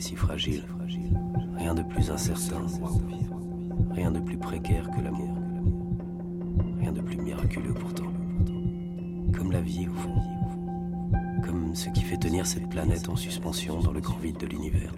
si fragile. Rien de plus incertain. Rien de plus précaire que l'amour. Rien de plus miraculeux pourtant. Comme la vie au fond. Comme ce qui fait tenir cette planète en suspension dans le grand vide de l'univers.